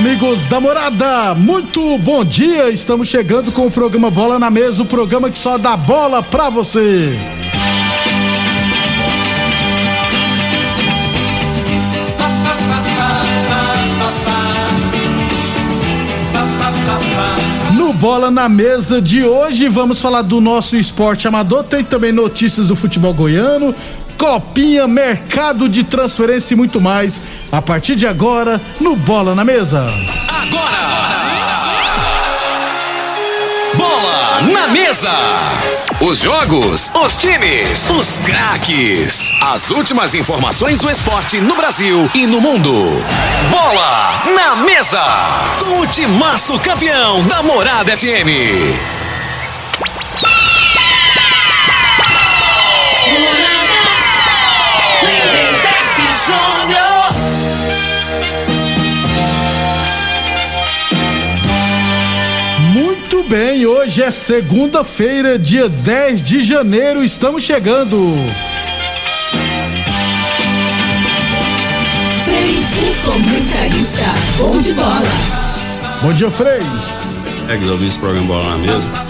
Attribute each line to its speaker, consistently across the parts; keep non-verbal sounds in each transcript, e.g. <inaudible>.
Speaker 1: Amigos da morada, muito bom dia. Estamos chegando com o programa Bola na Mesa o programa que só dá bola pra você. No Bola na Mesa de hoje, vamos falar do nosso esporte amador. Tem também notícias do futebol goiano, Copinha, mercado de transferência e muito mais. A partir de agora, no Bola na Mesa.
Speaker 2: Agora! Bola na Mesa! Os jogos, os times, os craques. As últimas informações do esporte no Brasil e no mundo. Bola na Mesa! Com o timaço campeão da Morada FM.
Speaker 1: Muito bem, hoje é segunda-feira, dia 10 de janeiro, estamos chegando.
Speaker 3: Frei, o comentarista, bom de bola.
Speaker 1: Bom dia, Frei.
Speaker 4: É que ouviu esse programa Bola na Mesa.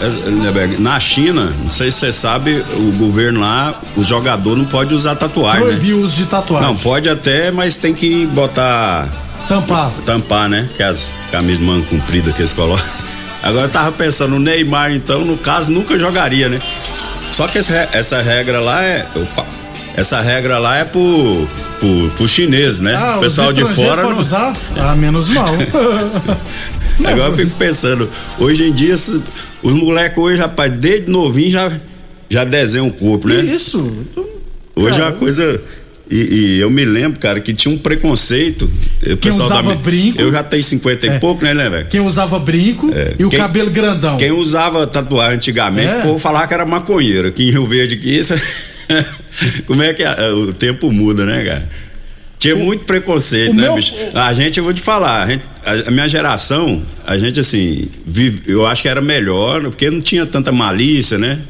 Speaker 4: É, Na China, não sei se você sabe, o governo lá, o jogador não pode usar tatuagem, né?
Speaker 1: Proibir o uso de tatuagem.
Speaker 4: Não, pode até, mas tem que botar.
Speaker 1: Tampar.
Speaker 4: Tampar, né? Que as camisas de manga comprida que eles colocam. Agora eu tava pensando, o Neymar, então, no caso, nunca jogaria, né? Só que essa, regra lá é. Opa, essa regra lá é pro, pro, pro chinês, né?
Speaker 1: Ah,
Speaker 4: o pessoal de fora
Speaker 1: pode
Speaker 4: não.
Speaker 1: usar? Ah, menos mal. <laughs> Não, <laughs>
Speaker 4: Agora eu fico pensando, hoje em dia, os moleques hoje, rapaz, desde novinho já, já desenham o corpo, né?
Speaker 1: Isso.
Speaker 4: Hoje é uma
Speaker 1: Cara,
Speaker 4: coisa. E, e eu me lembro, cara, que tinha um preconceito. O pessoal
Speaker 1: usava brinco.
Speaker 4: Eu já tenho 50 e
Speaker 1: É.
Speaker 4: pouco, né, né, velho?
Speaker 1: Quem usava brinco
Speaker 4: É,
Speaker 1: e o
Speaker 4: quem-
Speaker 1: cabelo grandão.
Speaker 4: Quem usava tatuagem antigamente,
Speaker 1: É.
Speaker 4: o povo falava que era maconheiro. Aqui em Rio Verde, aqui, isso... <laughs> como é que é? o tempo muda, né, cara? Tinha muito preconceito,
Speaker 1: o
Speaker 4: né,
Speaker 1: meu-
Speaker 4: bicho? A gente, eu vou te falar, a, gente- a- a minha geração, a gente, assim, vive, eu acho que era melhor, porque não tinha tanta malícia, né?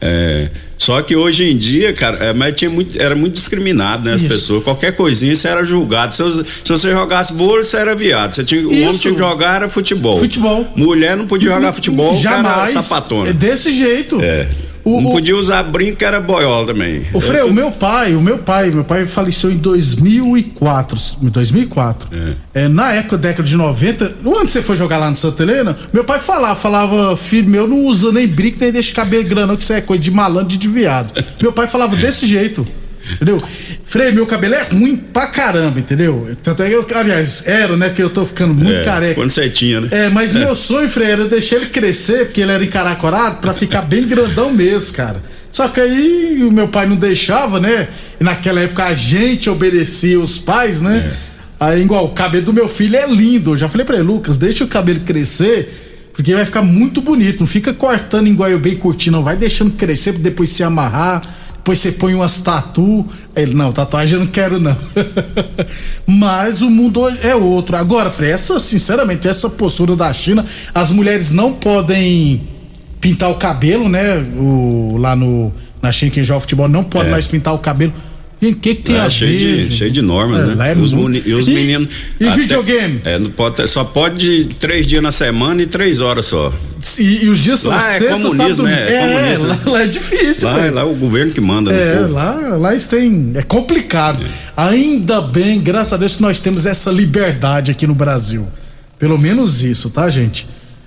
Speaker 4: É, só que hoje em dia, cara, é, mas tinha muito, era muito discriminado, né? As
Speaker 1: Isso.
Speaker 4: pessoas. Qualquer coisinha você era julgado. Se, você- se você jogasse vôlei, você era viado. Você tinha, o homem tinha que jogar era futebol.
Speaker 1: Futebol.
Speaker 4: Mulher não podia jogar futebol,
Speaker 1: Jamais.
Speaker 4: era sapatona.
Speaker 1: É desse jeito.
Speaker 4: É.
Speaker 1: O,
Speaker 4: não podia usar brinco, que era boiola também.
Speaker 1: O Frei,
Speaker 4: Eu
Speaker 1: o
Speaker 4: tô-
Speaker 1: meu pai, o meu pai, meu pai faleceu em 2004, em 2004. É. na época, década de 90, onde você foi jogar lá no Santa Helena, meu pai falava, falava, filho meu, não usa nem brinco, nem deixa cabelo grandão, que isso é coisa de malandro de viado. <laughs> meu pai falava desse jeito. Entendeu? Frei, meu cabelo é ruim pra caramba, entendeu? Tanto é que eu, aliás, era, né? Porque eu tô ficando muito
Speaker 4: É,
Speaker 1: careca.
Speaker 4: Quando você tinha, né?
Speaker 1: É, mas meu sonho, Frei, era deixar ele crescer, porque ele era encaracorado, pra ficar bem grandão mesmo, cara. Só que aí o meu pai não deixava, né? E naquela época a gente obedecia os pais, né? Aí, igual, o cabelo do meu filho é lindo. Eu já falei pra ele, Lucas, deixa o cabelo crescer, porque vai ficar muito bonito. Não fica cortando igual eu bem curtindo, não. Vai deixando crescer pra depois se amarrar. Depois você põe umas tatu. Ele, não, tatuagem eu não quero, não. <laughs> Mas o mundo é outro. Agora, Frei, essa, sinceramente, essa postura da China, as mulheres não podem pintar o cabelo, né? O, lá no, na China, quem joga futebol, não pode
Speaker 4: É.
Speaker 1: mais pintar o cabelo. Gente, o que, que tem
Speaker 4: Lá
Speaker 1: a
Speaker 4: é cheio
Speaker 1: ver?
Speaker 4: de, cheio de normas,
Speaker 1: É,
Speaker 4: né?
Speaker 1: lá é
Speaker 4: os muni- e os
Speaker 1: E-
Speaker 4: meninos.
Speaker 1: e
Speaker 4: até-
Speaker 1: videogame?
Speaker 4: É, pode, só pode três dias na semana e três horas só.
Speaker 1: E, e os dias são
Speaker 4: Lá é
Speaker 1: sexta,
Speaker 4: comunismo,
Speaker 1: sábado,
Speaker 4: né? É comunista,
Speaker 1: lá,
Speaker 4: né?
Speaker 1: lá é difícil,
Speaker 4: Lá, lá é o governo que manda no
Speaker 1: É, lá, lá eles têm. É complicado. Ainda bem, graças a Deus, que nós temos essa liberdade aqui no Brasil. Pelo menos isso, tá, gente?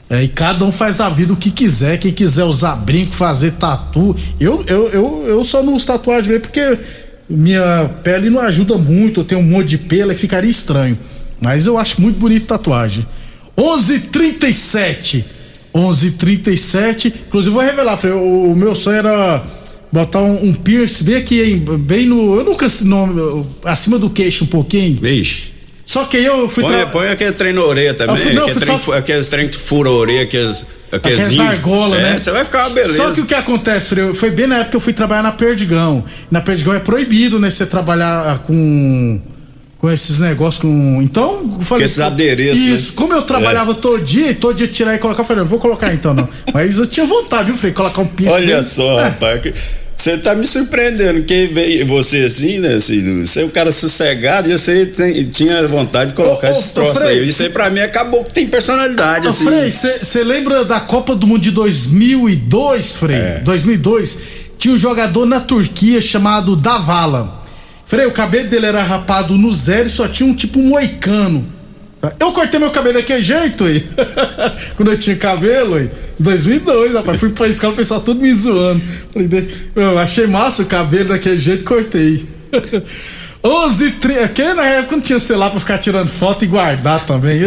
Speaker 1: É, e cada um faz a vida o que quiser. Quem quiser usar brinco, fazer tatu. Eu, eu, eu, eu só não uso tatuagem mesmo porque minha pele não ajuda muito, eu tenho um monte de pelo e ficaria estranho. Mas eu acho muito bonito tatuagem. 11:37. 11:37. Inclusive vou revelar, Frei, o, o meu sonho era botar um, um piercing bem aqui, bem no, eu nunca no, acima do queixo um pouquinho.
Speaker 4: Vixe.
Speaker 1: Só que eu fui
Speaker 4: Põe,
Speaker 1: tra-
Speaker 4: põe aquele trem na orelha também.
Speaker 1: Eu fui- não,
Speaker 4: aquele,
Speaker 1: fui
Speaker 4: trem,
Speaker 1: só-
Speaker 4: aqueles trem que fura a orelha, aqueles.
Speaker 1: Aquelas argola,
Speaker 4: é,
Speaker 1: né?
Speaker 4: Você vai ficar uma beleza.
Speaker 1: Só que o que acontece, foi bem na época que eu fui trabalhar na Perdigão. Na Perdigão é proibido, né? Você trabalhar com. Com esses negócios, com. Então, eu falei.
Speaker 4: Com esses adereços,
Speaker 1: Isso.
Speaker 4: né?
Speaker 1: Como eu trabalhava todo dia, todo dia tirar e colocar, eu falei, não vou colocar então, não. Mas eu tinha vontade, viu, Frei? Colocar um piercing.
Speaker 4: Olha
Speaker 1: bem-
Speaker 4: só,
Speaker 1: É.
Speaker 4: rapaz. que- Você tá me surpreendendo. Quem veio você assim, né? Assim, você é um cara sossegado e você tem- tinha vontade de colocar
Speaker 1: Ô, ô,
Speaker 4: esses
Speaker 1: ô,
Speaker 4: troços
Speaker 1: Frei,
Speaker 4: aí. Isso aí pra mim acabou que tem personalidade,
Speaker 1: Ô,
Speaker 4: assim.
Speaker 1: Frei, você lembra da Copa do Mundo de 2002, Frei?
Speaker 4: É.
Speaker 1: 2002. Tinha um jogador na Turquia chamado Davala. Frei, o cabelo dele era rapado no zero e só tinha um tipo moicano. Eu cortei meu cabelo daquele jeito, aí. <laughs> Quando eu tinha cabelo, aí. Em 2002, rapaz. Fui pra escola, o pessoal tudo me zoando. Falei, "De- eu achei massa o cabelo daquele jeito, cortei. <laughs> 11 30 Que na época não tinha celular pra ficar tirando foto e guardar também.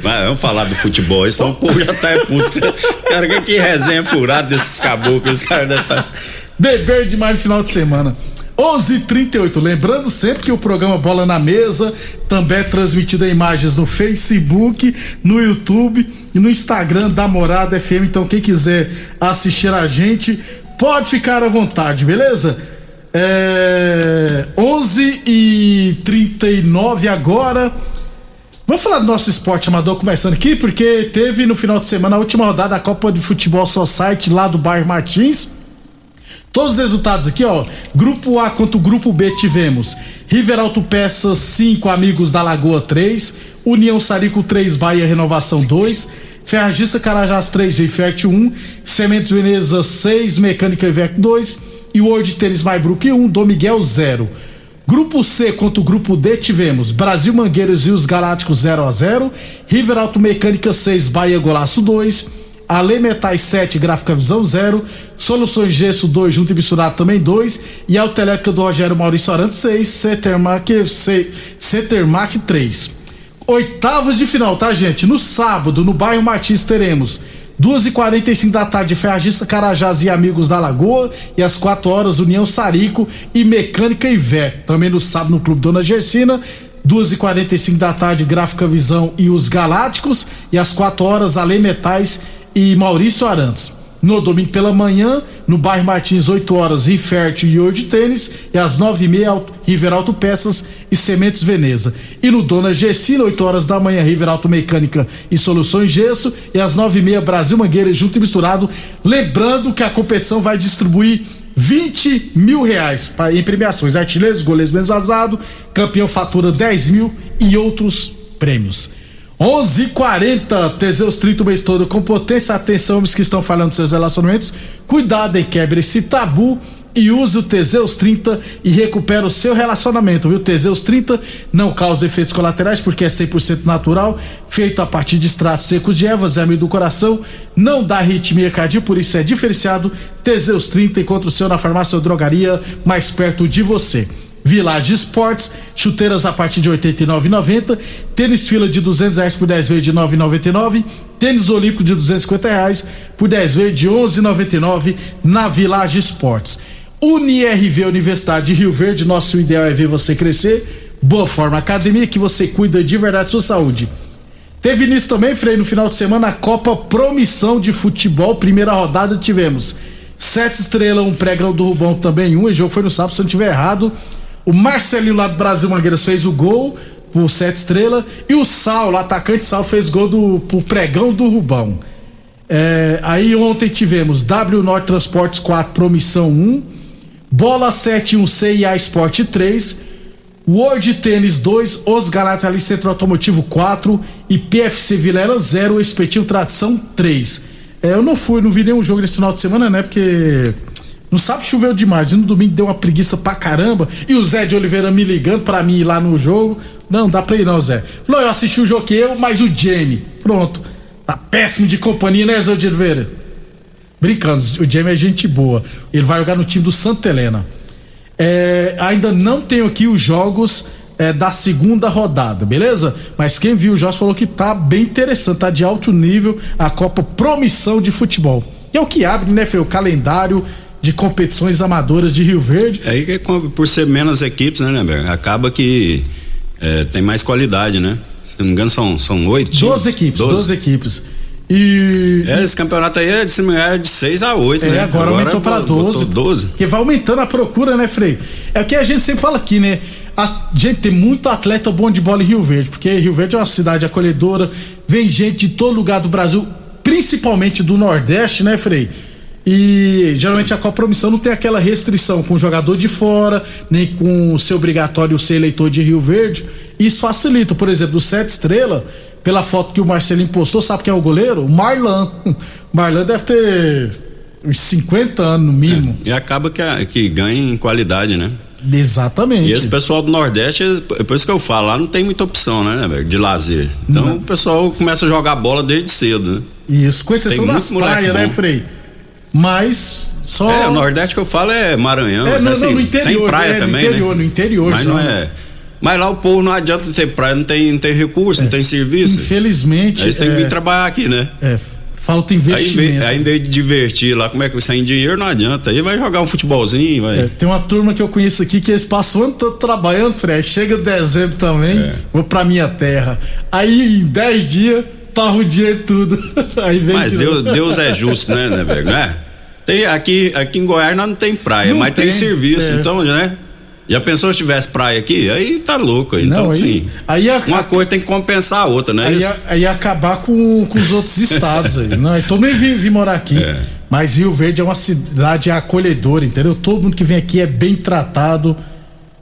Speaker 4: Mas vamos falar do futebol, isso o povo já tá é puto. <laughs> Cara, que, que resenha furada desses caboclos, cara tá.
Speaker 1: Beber demais no final de semana. 11:38. Lembrando sempre que o programa Bola na Mesa também é transmitido em imagens no Facebook, no YouTube e no Instagram da Morada FM. Então, quem quiser assistir a gente, pode ficar à vontade, beleza? É, 11 e 39 agora. Vamos falar do nosso esporte amador começando aqui, porque teve no final de semana a última rodada da Copa de Futebol Society lá do bairro Martins. Todos os resultados aqui, ó. Grupo A contra o Grupo B tivemos River Alto Peças 5, Amigos da Lagoa 3, União Sarico 3, Bahia Renovação 2, Ferragista Carajás 3, Infert 1, Sementes Veneza 6, Mecânica Ivec 2 e World Tênis Maibrook 1, Dom Miguel 0. Grupo C contra o grupo D tivemos Brasil Mangueiros e os Galácticos 0 a 0 River Auto Mecânica 6, Bahia Golaço 2, Ale Metais 7, Gráfica Visão 0, Soluções Gesso 2, junto e misturado também 2, e Autoelétrica do Rogério Maurício Arantes 6, Cetermac, C- Cetermac 3. Oitavas de final, tá, gente? No sábado, no bairro Martins, teremos 2h45 da tarde, Ferragista Carajás e Amigos da Lagoa. E às 4 horas, União Sarico e Mecânica Ivé. Também no sábado, no Clube Dona Gersina. 2h45 da tarde, Gráfica Visão e os Galácticos. E às 4 horas, Ale Metais e Maurício Arantes. No domingo pela manhã, no bairro Martins, 8 horas, Rifert e Ouro de Tênis. E às 9h30, River Auto Peças e Sementes Veneza. E no Dona Gessina, 8 horas da manhã, River Auto Mecânica e Soluções Gesso. E às 9h30, Brasil Mangueira junto e misturado. Lembrando que a competição vai distribuir 20 mil reais em premiações. Artilheiros, goleiros menos vazado, campeão fatura 10 mil e outros prêmios. 11:40 Teseus 30 o mês todo com potência. Atenção, homens que estão falando dos seus relacionamentos. Cuidado e quebre esse tabu e use o Teseus 30 e recupera o seu relacionamento, viu? Teseus 30 não causa efeitos colaterais porque é 100% natural, feito a partir de extratos secos de ervas, é amigo do coração, não dá arritmia cardíaca, por isso é diferenciado. Teseus 30 encontra o seu na farmácia ou drogaria mais perto de você. Village Sports, chuteiras a partir de R$ 89,90, tênis fila de 200 reais por 10 vezes de R$ 9,99, tênis olímpico de 250 reais por 10 vezes de R$ 11,99 na Village Sports. UniRV Universidade de Rio Verde, nosso ideal é ver você crescer. Boa Forma Academia, que você cuida de verdade da sua saúde. Teve início também, Frei, no final de semana, a Copa Promissão de Futebol. Primeira rodada tivemos sete estrelas, um pregão do Rubão também, um. O jogo foi no sábado, se eu não estiver errado. O Marcelinho lá do Brasil Mangueiras fez o gol por sete estrelas. E o Saulo, atacante Saulo, fez gol do, pro pregão do Rubão. É, aí ontem tivemos W Norte Transportes 4, Promissão 1. Bola 7, 1C e A Sport 3. World Tênis 2, Os Galatas ali Centro Automotivo 4 e PFC Vilela 0, Espetinho Tradição 3. É, eu não fui, não vi nenhum jogo nesse final de semana, né? Porque no sábado choveu demais e no domingo deu uma preguiça pra caramba. E o Zé de Oliveira me ligando pra mim ir lá no jogo. Não, dá pra ir não, Zé. Falou, eu assisti o jogo que eu, mas o Jamie. Pronto. Tá péssimo de companhia, né, Zé de Oliveira? Brincando, o Jamie é gente boa. Ele vai jogar no time do Santa Helena. É, ainda não tenho aqui os jogos é, da segunda rodada, beleza? Mas quem viu os jogos falou que tá bem interessante, tá de alto nível a Copa Promissão de Futebol. E é o que abre, né, Fê, o calendário de competições amadoras de Rio Verde.
Speaker 4: Aí que por ser menos equipes, né, Lember? Acaba que é, tem mais qualidade, né? Se não me engano, são, são oito.
Speaker 1: Doze equipes, doze equipes. E.
Speaker 4: É, esse campeonato aí é de, é de 6 a 8,
Speaker 1: é,
Speaker 4: né?
Speaker 1: Agora, agora aumentou para 12.
Speaker 4: 12.
Speaker 1: Porque vai aumentando a procura, né, Frei? É o que a gente sempre fala aqui, né? A gente tem muito atleta bom de bola em Rio Verde, porque Rio Verde é uma cidade acolhedora, vem gente de todo lugar do Brasil, principalmente do Nordeste, né, Frei? E geralmente a Copa Promissão não tem aquela restrição com o jogador de fora, nem com ser obrigatório ser eleitor de Rio Verde. Isso facilita, por exemplo, do Sete Estrela, pela foto que o Marcelinho postou, sabe quem é o goleiro? O Marlan. O <laughs> Marlan deve ter uns 50 anos no mínimo.
Speaker 4: É, e acaba que, que ganha em qualidade, né?
Speaker 1: Exatamente.
Speaker 4: E esse pessoal do Nordeste, é por isso que eu falo, lá não tem muita opção, né, de lazer. Então não. o pessoal começa a jogar bola desde cedo, né?
Speaker 1: Isso, com exceção das praias, né, Frei? Mas só.
Speaker 4: É, o Nordeste que eu falo é Maranhão.
Speaker 1: É, não,
Speaker 4: assim,
Speaker 1: não, no interior.
Speaker 4: Tem praia
Speaker 1: é,
Speaker 4: também.
Speaker 1: No interior,
Speaker 4: né?
Speaker 1: no interior,
Speaker 4: Mas não é. Mas lá o povo não adianta ter praia, não tem, não tem recurso, é. não tem serviço.
Speaker 1: Infelizmente.
Speaker 4: Eles têm que vir trabalhar aqui, né?
Speaker 1: É. Falta investimento.
Speaker 4: Aí, aí em vez de divertir lá, como é que sem dinheiro não adianta. Aí vai jogar um futebolzinho, vai.
Speaker 1: É, tem uma turma que eu conheço aqui que eles passam o ano todo trabalhando, Fred. Chega dezembro também, é. vou pra minha terra. Aí em 10 dias, torra o dinheiro tudo. <laughs> aí vem
Speaker 4: Mas Deus, Deus, é justo, né, né, velho? Né? Tem, aqui, aqui em Goiás não tem praia, não mas tem, tem serviço, é. então, né? Já pensou se tivesse praia aqui? Aí tá louco. Então, não, sim. Aí, aí uma a, coisa tem que compensar a outra, né?
Speaker 1: Aí, aí acabar com, com os outros estados aí. Não, todo mundo vim, vim morar aqui. É. Mas Rio Verde é uma cidade acolhedora, entendeu? Todo mundo que vem aqui é bem tratado.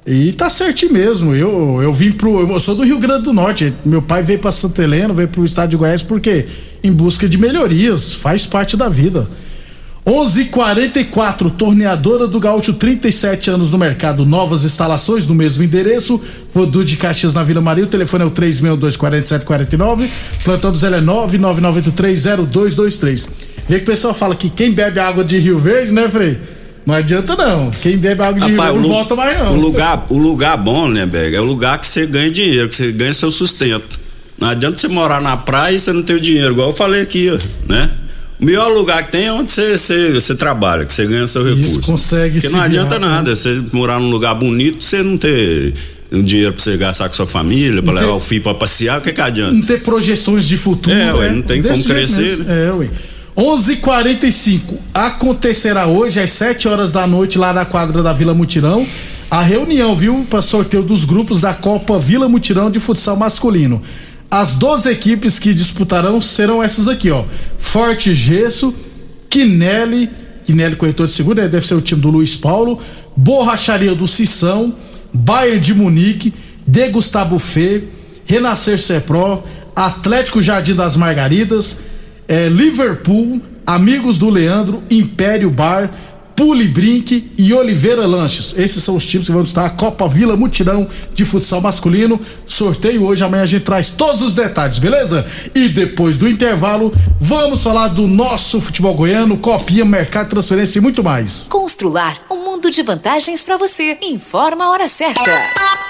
Speaker 1: E tá certinho mesmo. Eu, eu vim pro. Eu sou do Rio Grande do Norte. Meu pai veio para Santa Helena, veio pro estado de Goiás, porque em busca de melhorias, faz parte da vida. 11:44 Torneadora do Gaúcho, 37 anos no mercado, novas instalações no mesmo endereço. Rodu de Caxias na Vila Maria. O telefone é o 3624749. Plantão do Zé é 999830223. Vê que o pessoal fala que quem bebe água de Rio Verde, né, Frei? Não adianta não. Quem bebe água de Rapaz, não volta mais não.
Speaker 4: O lugar, o lugar bom, né, Bega? É o lugar que você ganha dinheiro, que você ganha seu sustento. Não adianta você morar na praia e você não ter o dinheiro, igual eu falei aqui, né? O melhor lugar que tem é onde você, você, você trabalha, que você ganha seu recurso. Isso,
Speaker 1: consegue
Speaker 4: Porque não adianta virar, nada, né? você morar num lugar bonito, você não ter um dinheiro pra você gastar com sua família, pra levar o filho pra passear, o que que adianta?
Speaker 1: Não ter projeções de futuro.
Speaker 4: É, ué, não tem como crescer.
Speaker 1: Né? É, ué. 11:45 acontecerá hoje às 7 horas da noite lá na quadra da Vila Mutirão a reunião, viu, para sorteio dos grupos da Copa Vila Mutirão de futsal masculino. As 12 equipes que disputarão serão essas aqui, ó. Forte Gesso, Quinelli, Quinelli Corretor de Seguro, deve ser o time do Luiz Paulo, Borracharia do Sissão, Bayern de Munique, De Fê, Renascer Cepro, Atlético Jardim das Margaridas, eh, Liverpool, Amigos do Leandro, Império Bar, Pule Brink e Oliveira Lanches. Esses são os times que vão estar a Copa Vila Mutirão de futsal masculino. Sorteio hoje, amanhã a gente traz todos os detalhes, beleza? E depois do intervalo, vamos falar do nosso futebol goiano, copinha, mercado, transferência e muito mais.
Speaker 5: Constrular um mundo de vantagens para você. Informa a hora certa.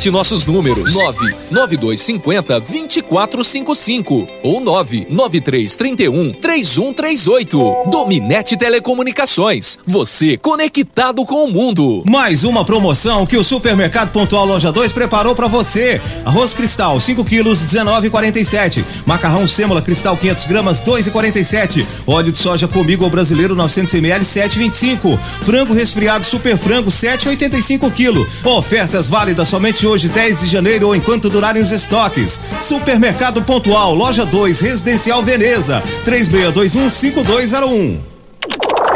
Speaker 6: nossos números: 99250 2455 ou 99331 3138. Dominete Telecomunicações. Você conectado com o mundo.
Speaker 7: Mais uma promoção que o Supermercado Pontual Loja 2 preparou para você. Arroz Cristal 5 quilos 19,47. Macarrão Sêmola Cristal 500 gramas 2,47. Óleo de soja comigo ao brasileiro 900 ml 7,25. Frango resfriado Super Frango 7,85 quilo. Ofertas válidas somente hoje 10 de janeiro ou enquanto durarem os estoques. Supermercado Pontual Loja 2 Residencial Veneza 3621 5201.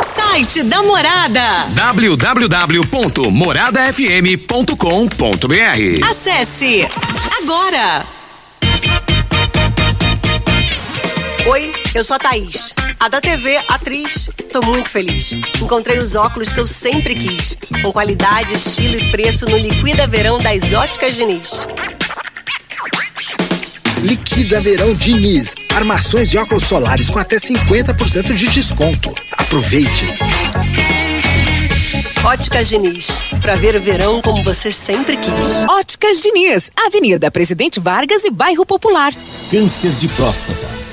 Speaker 8: Site da Morada.
Speaker 2: www.moradafm.com.br
Speaker 8: Acesse agora.
Speaker 9: Oi, eu sou a Thaís, a da TV Atriz. Tô muito feliz. Encontrei os óculos que eu sempre quis, com qualidade, estilo e preço no Liquida Verão das Óticas Diniz.
Speaker 10: Liquida Verão Diniz. Armações de óculos solares com até 50% de desconto. Aproveite.
Speaker 9: Óticas Diniz, pra ver o verão como você sempre quis.
Speaker 11: Óticas Diniz, Avenida Presidente Vargas e Bairro Popular.
Speaker 12: Câncer de próstata,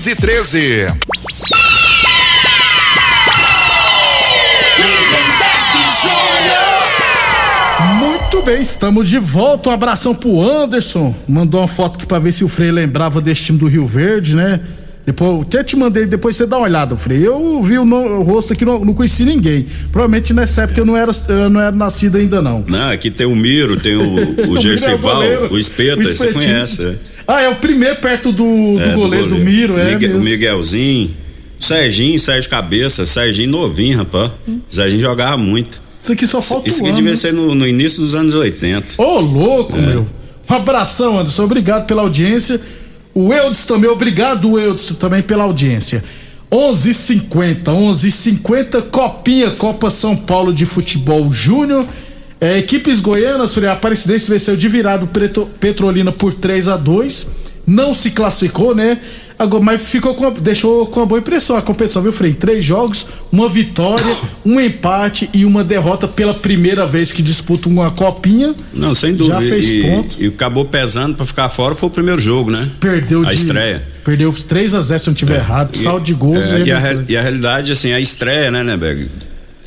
Speaker 13: 13.
Speaker 1: Muito bem, estamos de volta. Um abração pro Anderson. Mandou uma foto aqui pra ver se o Frei lembrava desse time do Rio Verde, né? Depois, até te mandei, depois você dá uma olhada, Frei. Eu vi o, no, o rosto aqui, não, não conheci ninguém. Provavelmente nessa época eu não era, eu não era nascido ainda, não.
Speaker 4: Não, aqui tem o Miro, tem o, o <laughs> Gercival,
Speaker 1: é
Speaker 4: o, o Espeta, você conhece. É.
Speaker 1: Ah, é o primeiro perto do, do,
Speaker 4: É,
Speaker 1: goleiro, do Miro, é.
Speaker 4: Miguel,
Speaker 1: mesmo.
Speaker 4: o Miguelzinho, Serginho, Sérgio Cabeça, Serginho novinho, rapaz. Serginho jogava muito.
Speaker 1: Isso aqui só falta
Speaker 4: Isso
Speaker 1: um
Speaker 4: aqui
Speaker 1: ano,
Speaker 4: devia
Speaker 1: né?
Speaker 4: ser no, no início dos anos 80.
Speaker 1: Ô, louco, meu. Um abração, Anderson. Obrigado pela audiência. O Eudes também, obrigado, Eudes, também pela audiência. 11:50, 11:50 Copinha Copa São Paulo de Futebol Júnior. É, equipes goianas, a Aparecidense venceu de virado Preto- Petrolina por 3 a 2 Não se classificou, né? Agora, mas ficou com deixou com uma boa impressão a competição, viu, Frei? Três jogos, uma vitória, um empate e uma derrota pela primeira vez que disputa uma copinha.
Speaker 4: Não, sem dúvida.
Speaker 1: Já fez
Speaker 4: e,
Speaker 1: ponto.
Speaker 4: E acabou pesando pra ficar fora foi o primeiro jogo, né?
Speaker 1: Perdeu
Speaker 4: a
Speaker 1: de.
Speaker 4: estreia.
Speaker 1: Perdeu 3 a 0 se eu não tiver errado.
Speaker 4: E-
Speaker 1: Saldo de gols.
Speaker 4: é,
Speaker 1: e
Speaker 4: e, a, re- e a realidade, assim, a estreia, né, Neberg?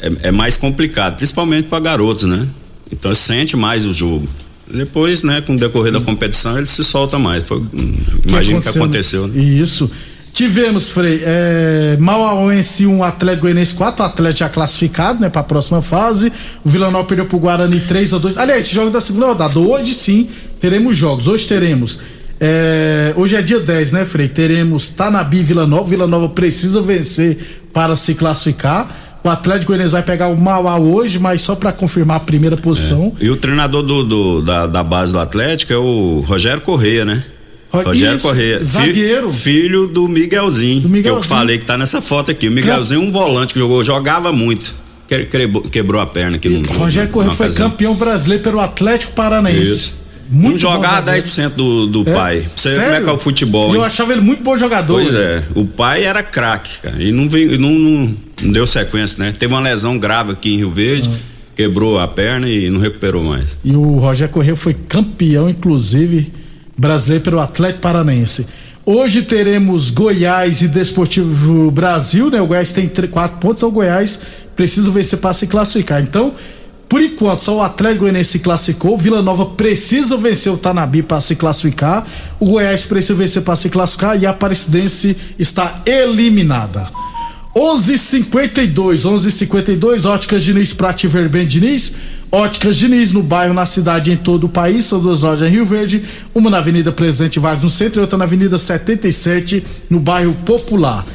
Speaker 4: É, é mais complicado, principalmente para garotos, né? Então sente mais o jogo. Depois, né, com o decorrer da competição, ele se solta mais. Foi, hum, imagino que aconteceu. né?
Speaker 1: Isso. Tivemos, Frei, é, Mauauense 1, Atlético Goianiense 4, o Atlético já classificado, né, pra próxima fase. O Vila Nova perdeu pro Guarani 3 a 2 Aliás, esse jogo da segunda rodada. Hoje sim, teremos jogos. Hoje teremos. é, hoje é dia 10, né, Frei? Teremos Tanabi Vila Nova. Vila Nova precisa vencer para se classificar. O Atlético Goianiense vai pegar o Mauá hoje, mas só pra confirmar a primeira posição.
Speaker 4: E o treinador do, do- da, da base do Atlético é o Rogério Correia, né?
Speaker 1: Ro-
Speaker 4: Rogério
Speaker 1: isso,
Speaker 4: Correia.
Speaker 1: Zagueiro.
Speaker 4: Filho do Miguelzinho, Que eu
Speaker 1: Miguelzinho.
Speaker 4: falei que tá nessa foto aqui. O Miguelzinho, um volante que jogou, jogava muito. Que- Quebrou, quebrou a perna aqui no.
Speaker 1: Rogério Correia
Speaker 4: numa
Speaker 1: foi
Speaker 4: ocasião.
Speaker 1: campeão brasileiro pelo Atlético Paranaense.
Speaker 4: Isso. Não jogar 10% do, do
Speaker 1: É?
Speaker 4: pai. Pra Você
Speaker 1: Sério?
Speaker 4: como é que é o futebol.
Speaker 1: Eu
Speaker 4: hein?
Speaker 1: achava ele muito bom jogador.
Speaker 4: Pois
Speaker 1: né?
Speaker 4: é, o pai era craque, cara. E não, veio, não, não, não deu sequência, né? Teve uma lesão grave aqui em Rio Verde,
Speaker 1: Ah.
Speaker 4: quebrou a perna e não recuperou mais.
Speaker 1: E o Rogério Corrêa foi campeão, inclusive, brasileiro pelo Atlético Paranaense. Hoje teremos Goiás e Desportivo Brasil, né? O Goiás tem quatro pontos, o Goiás precisa vencer para se classificar. Então, por enquanto, só o Atlético Goianiense se classificou, Vila Nova precisa vencer o Tanabi para se classificar, o Goiás precisa vencer para se classificar e a Aparecidense está eliminada. 11:52, 11:52, Óticas Diniz, Prate Verben Diniz. Óticas Diniz no bairro, na cidade, em todo o país. São duas lojas em Rio Verde, uma na Avenida Presidente Vargas no centro e outra na Avenida 77 no bairro Popular.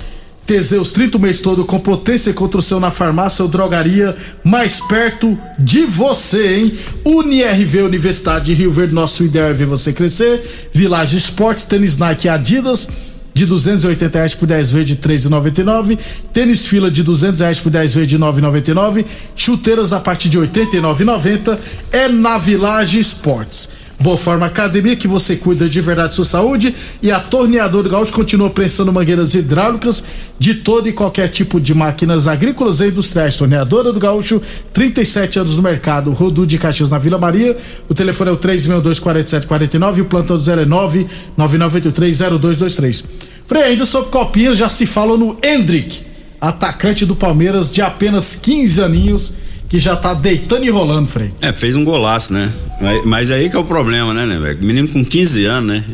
Speaker 1: Teseus 30 o mês todo com potência e construção na farmácia ou drogaria mais perto de você, hein? UniRV Universidade de Rio Verde, nosso ideal é ver você crescer. Village Esportes, tênis Nike Adidas de 280 reais por 10 vezes de 3,99. Tênis fila de 200 reais por 10 vezes de 9,99. Chuteiras a partir de 89,90 é na Village Esportes. Boa Forma Academia, que você cuida de verdade sua saúde. E a Torneadora Gaúcho continua prensando mangueiras hidráulicas de todo e qualquer tipo de máquinas agrícolas e industriais. Torneadora do Gaúcho, 37 anos no mercado. Rodu de Caxias na Vila Maria. O telefone é o 362-4749 e o plantão do 09 99830223. Frei, ainda sobre copinhas, já se fala no Hendrick, atacante do Palmeiras de apenas 15 aninhos, que já tá deitando e rolando, Frei.
Speaker 4: É, fez um golaço, né? Mas, mas aí que é o problema, né, né, velho? Menino com 15 anos, né?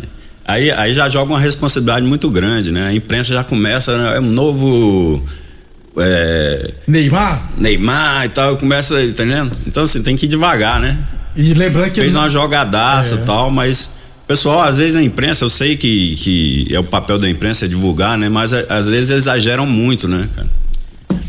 Speaker 4: Aí, aí já joga uma responsabilidade muito grande, né? A imprensa já começa, né? é um novo. É,
Speaker 1: Neymar?
Speaker 4: Neymar e tal, começa, tá entendendo? Então, assim, tem que ir devagar, né?
Speaker 1: E lembrando que.
Speaker 4: Fez
Speaker 1: ele-
Speaker 4: uma jogadaça e
Speaker 1: É.
Speaker 4: tal, mas. Pessoal, às vezes a imprensa, eu sei que, que é o papel da imprensa é divulgar, né? Mas às vezes exageram muito, né, cara?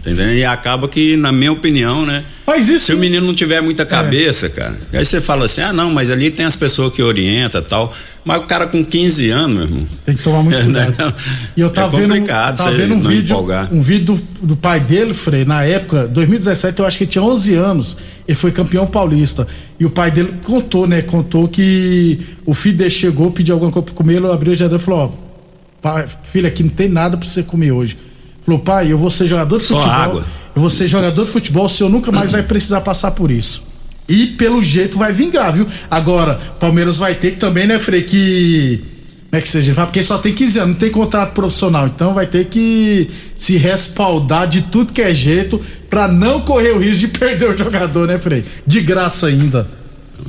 Speaker 4: Entendendo? E acaba que, na minha opinião, né?
Speaker 1: Mas isso.
Speaker 4: Se o menino não tiver muita cabeça, cara. Aí você fala assim: ah, não, mas ali tem as pessoas que orientam e tal. Mas o cara com 15 anos, meu irmão.
Speaker 1: Tem que tomar muito <laughs>
Speaker 4: É,
Speaker 1: cuidado.
Speaker 4: né?
Speaker 1: E eu tava
Speaker 4: é
Speaker 1: vendo, tava vendo um vídeo,
Speaker 4: empolgar.
Speaker 1: um vídeo do, do pai dele, Frei, na época, 2017, eu acho que ele tinha 11 anos. Ele foi campeão paulista. E o pai dele contou, né? Contou que o filho dele chegou, pediu alguma coisa pra comer, ele abriu a geladeira e falou: Ó, pai, filho, aqui não tem nada pra você comer hoje. Falou, pai, eu vou ser jogador de
Speaker 4: Só
Speaker 1: futebol.
Speaker 4: água.
Speaker 1: Eu vou ser jogador de futebol, o senhor nunca mais vai precisar passar por isso. E pelo jeito vai vingar, viu? Agora, Palmeiras vai ter que também, né, Frei, que. Como é que seja? Porque só tem 15 anos, não tem contrato profissional. Então vai ter que se respaldar de tudo que é jeito pra não correr o risco de perder o jogador, né, Frei? De graça ainda.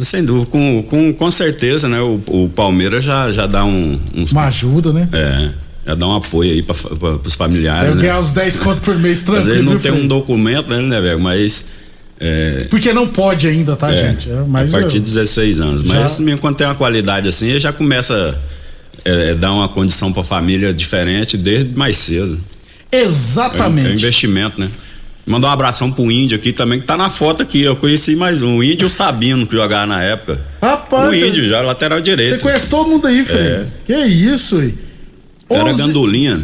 Speaker 4: Sem dúvida, com, com, com certeza, né? O, o Palmeiras já, já dá um, um.
Speaker 1: Uma ajuda, né?
Speaker 4: É, já dá um apoio aí pra, pros familiares.
Speaker 1: Deve
Speaker 4: né?
Speaker 1: ganhar os 10 conto por mês
Speaker 4: Às
Speaker 1: tranquilo.
Speaker 4: vezes não tem um documento, né, né, velho? Mas. É,
Speaker 1: Porque não pode ainda, tá,
Speaker 4: é,
Speaker 1: gente? É, mas
Speaker 4: a partir
Speaker 1: eu-
Speaker 4: de 16 anos. Mas
Speaker 1: Já-
Speaker 4: quando tem uma qualidade assim, ele já começa a é, dar uma condição pra família diferente desde mais cedo. É,
Speaker 1: Exatamente.
Speaker 4: é um investimento, né? Mandar um abração pro Índio aqui também, que tá na foto aqui. Eu conheci mais um. O Índio Sabino, que jogava na época.
Speaker 1: Rapaz,
Speaker 4: o Índio, já lateral direito.
Speaker 1: Você conhece todo mundo aí, Frei?
Speaker 4: É.
Speaker 1: Que isso, aí?
Speaker 4: Era
Speaker 1: 11
Speaker 4: gandulinha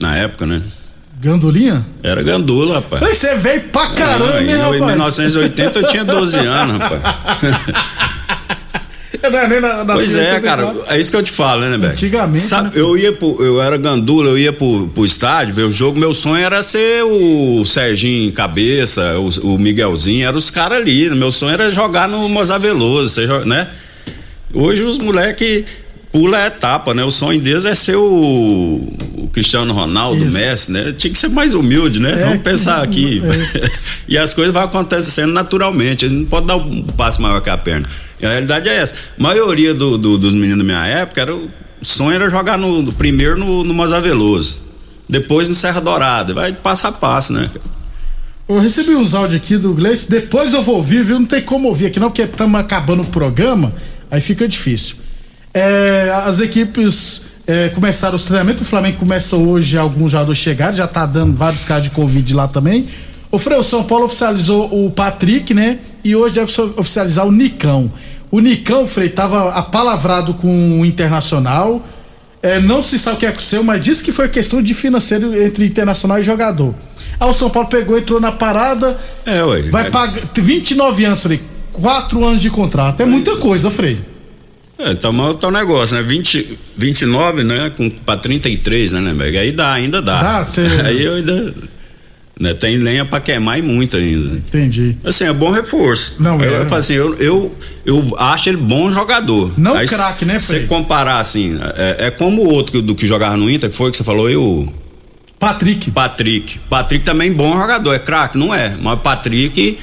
Speaker 4: na época, né?
Speaker 1: Gandulinha?
Speaker 4: Era gandula, rapaz.
Speaker 1: Mas você é velho pra caramba,
Speaker 4: Não,
Speaker 1: né,
Speaker 4: em
Speaker 1: rapaz?
Speaker 4: 1980 eu tinha 12 <laughs> anos, rapaz.
Speaker 1: Eu não, nem na,
Speaker 4: Pois
Speaker 1: nasci em
Speaker 4: é,
Speaker 1: 84.
Speaker 4: cara, é isso que eu te falo, né, Beto?
Speaker 1: Antigamente,
Speaker 4: Sabe,
Speaker 1: né?
Speaker 4: eu ia pro, eu era gandula, eu ia pro, pro estádio ver o jogo, meu sonho era ser o Serginho Cabeça, o, o Miguelzinho, eram os caras ali, meu sonho era jogar no Mozart Veloso, né? Hoje os moleques pula a etapa, né? O sonho deles é ser o, o Cristiano Ronaldo, o
Speaker 1: Isso.
Speaker 4: Messi, né? Tinha que ser mais humilde, né?
Speaker 1: É,
Speaker 4: Vamos pensar aqui. <laughs> <laughs> e as coisas vão acontecendo naturalmente. Gente não pode dar um passo maior que a perna. E a realidade é essa. A maioria do- do- dos meninos da minha época era o sonho era jogar no, no- primeiro no, no Mozart Veloso, depois no Serra Dourada. Vai passo a passo, né?
Speaker 1: Eu recebi uns áudios aqui do Gleice, depois eu vou ouvir, viu? Não tem como ouvir aqui não, porque estamos acabando o programa, aí fica difícil. É, as equipes é, começaram os treinamentos, o Flamengo começa hoje, alguns jogadores chegaram, já tá dando vários casos de Covid lá também. O Freio São Paulo oficializou o Patrick, né? E hoje deve oficializar o Nicão. O Nicão, Frei, tava apalavrado com o Internacional. É, não se sabe o que aconteceu, mas diz que foi questão de financeiro entre Internacional e jogador. Aí o São Paulo pegou, entrou na parada.
Speaker 4: É, ué.
Speaker 1: Vai pagar 29 anos, Frei. 4 anos de contrato. É muita coisa, Frei.
Speaker 4: É, tá mal tá o negócio, né? 20, 29, né? Com, pra 33, né, né, Aí dá, ainda dá.
Speaker 1: Dá, cê... <laughs>
Speaker 4: Aí eu ainda. Né, tem lenha pra queimar e muito ainda.
Speaker 1: Entendi.
Speaker 4: Assim, é bom reforço.
Speaker 1: Não,
Speaker 4: eu,
Speaker 1: é.
Speaker 4: eu assim, eu, eu, eu acho ele bom jogador.
Speaker 1: Não
Speaker 4: Aí,
Speaker 1: craque, né,
Speaker 4: Se você
Speaker 1: Frei?
Speaker 4: comparar assim, é, é como o outro que, do que jogava no Inter, que foi que você falou, eu.
Speaker 1: Patrick.
Speaker 4: Patrick. Patrick também bom jogador, é craque? Não é. Mas o Patrick,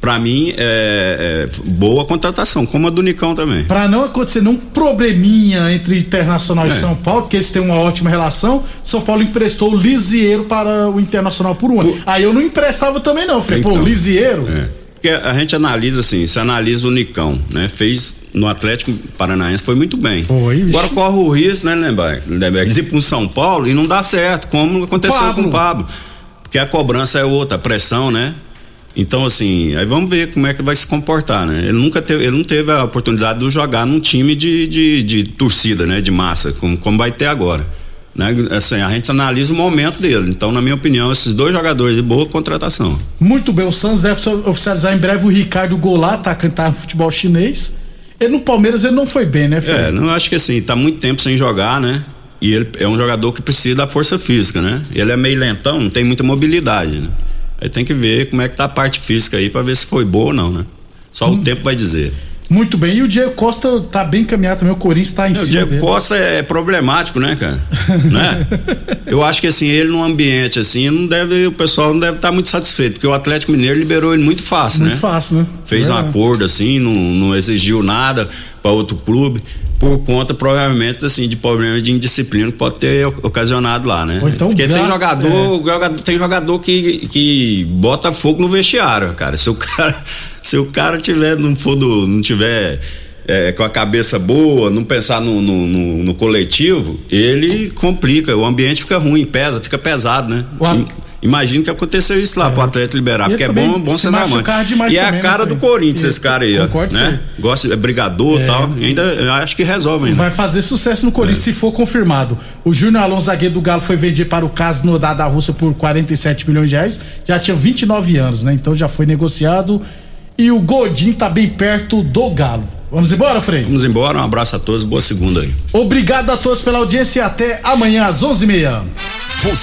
Speaker 4: pra mim, é, é boa contratação, como a do Nicão também.
Speaker 1: Pra não acontecer nenhum probleminha entre Internacional
Speaker 4: É.
Speaker 1: e São Paulo, porque eles têm uma ótima relação, São Paulo emprestou o Lisieiro para o Internacional por um ano. Aí eu não emprestava também não, falei, pô,
Speaker 4: Então,
Speaker 1: o Lisieiro.
Speaker 4: É. Porque a gente analisa assim, você analisa o Nicão, né? Fez no Atlético Paranaense, foi muito bem.
Speaker 1: Foi,
Speaker 4: Agora corre o risco, né, Lemberg? Ir pro São Paulo e não dá certo, como aconteceu
Speaker 1: Pablo.
Speaker 4: com o Pablo. Porque a cobrança é outra, a pressão, né? Então, assim, aí vamos ver como é que vai se comportar, né? Ele nunca teve, ele não teve a oportunidade de jogar num time de, de, de torcida, né? De massa, como, como vai ter agora. Né? Assim, a gente analisa o momento dele. Então, na minha opinião, esses dois jogadores de boa contratação.
Speaker 1: Muito bem, o Santos deve oficializar em breve o Ricardo Goulart, tá cantar futebol chinês. Ele no Palmeiras ele não foi bem, né, Fred?
Speaker 4: É, não acho que assim, tá muito tempo sem jogar, né? E ele é um jogador que precisa da força física, né? Ele é meio lentão, não tem muita mobilidade, né? Aí tem que ver como é que tá a parte física aí pra ver se foi boa ou não, né? Só o tempo vai dizer.
Speaker 1: Muito bem, e o Diego Costa tá bem encaminhado também, o Corinthians tá em
Speaker 4: Não, o
Speaker 1: cima
Speaker 4: Diego
Speaker 1: dele.
Speaker 4: Costa é problemático, né, cara? <laughs> né? Eu acho que assim, ele num ambiente assim, não deve, o pessoal não deve estar muito satisfeito, porque o Atlético Mineiro liberou ele muito fácil,
Speaker 1: Muito
Speaker 4: né?
Speaker 1: fácil, né?
Speaker 4: Fez um
Speaker 1: É.
Speaker 4: acordo assim, não, não exigiu nada para outro clube, por conta provavelmente assim de problemas de indisciplina que pode ter o- ocasionado lá, né?
Speaker 1: Ou então
Speaker 4: Porque tem
Speaker 1: gasta-
Speaker 4: jogador, jogador- tem jogador que, que bota fogo no vestiário, cara. Se o <laughs> cara, se o cara tiver não for do, não tiver é, com a cabeça boa, não pensar no, no, no- no coletivo, ele complica, o ambiente fica ruim, pesa, fica pesado, né? Im- Imagina que aconteceu isso lá pro atleta liberar,
Speaker 1: É. E
Speaker 4: porque é bom, bom
Speaker 1: se
Speaker 4: ser
Speaker 1: demais
Speaker 4: E é
Speaker 1: também,
Speaker 4: a
Speaker 1: né,
Speaker 4: cara do? Corinthians,
Speaker 1: É,
Speaker 4: esse cara aí, ó.
Speaker 1: concordo,
Speaker 4: Né? Gosta, é brigador e
Speaker 1: É.
Speaker 4: tal. Ainda eu acho que resolve ainda.
Speaker 1: Vai fazer sucesso no
Speaker 4: É.
Speaker 1: Corinthians, se for confirmado. O Júnior Alonso, zagueiro do Galo, foi vendido para o Caso da Rússia por 47 milhões de reais. Já tinha 29 anos, né? Então já foi negociado. E o Godin tá bem perto do Galo. Vamos embora, Frei?
Speaker 4: Vamos embora, um abraço a todos, boa segunda aí.
Speaker 1: Obrigado a todos pela audiência e até amanhã às 11h30.
Speaker 14: Você,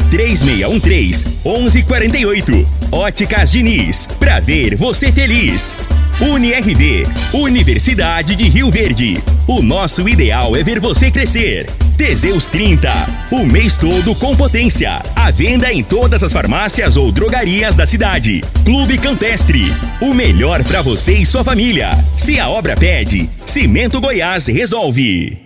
Speaker 15: 3613-1148, Óticas Diniz, pra ver você feliz. UniRV, Universidade de Rio Verde. O nosso ideal é ver você crescer. Teseus 30, o mês todo com potência. A venda em todas as farmácias ou drogarias da cidade. Clube Campestre, o melhor para você e sua família. Se a obra pede, Cimento Goiás resolve.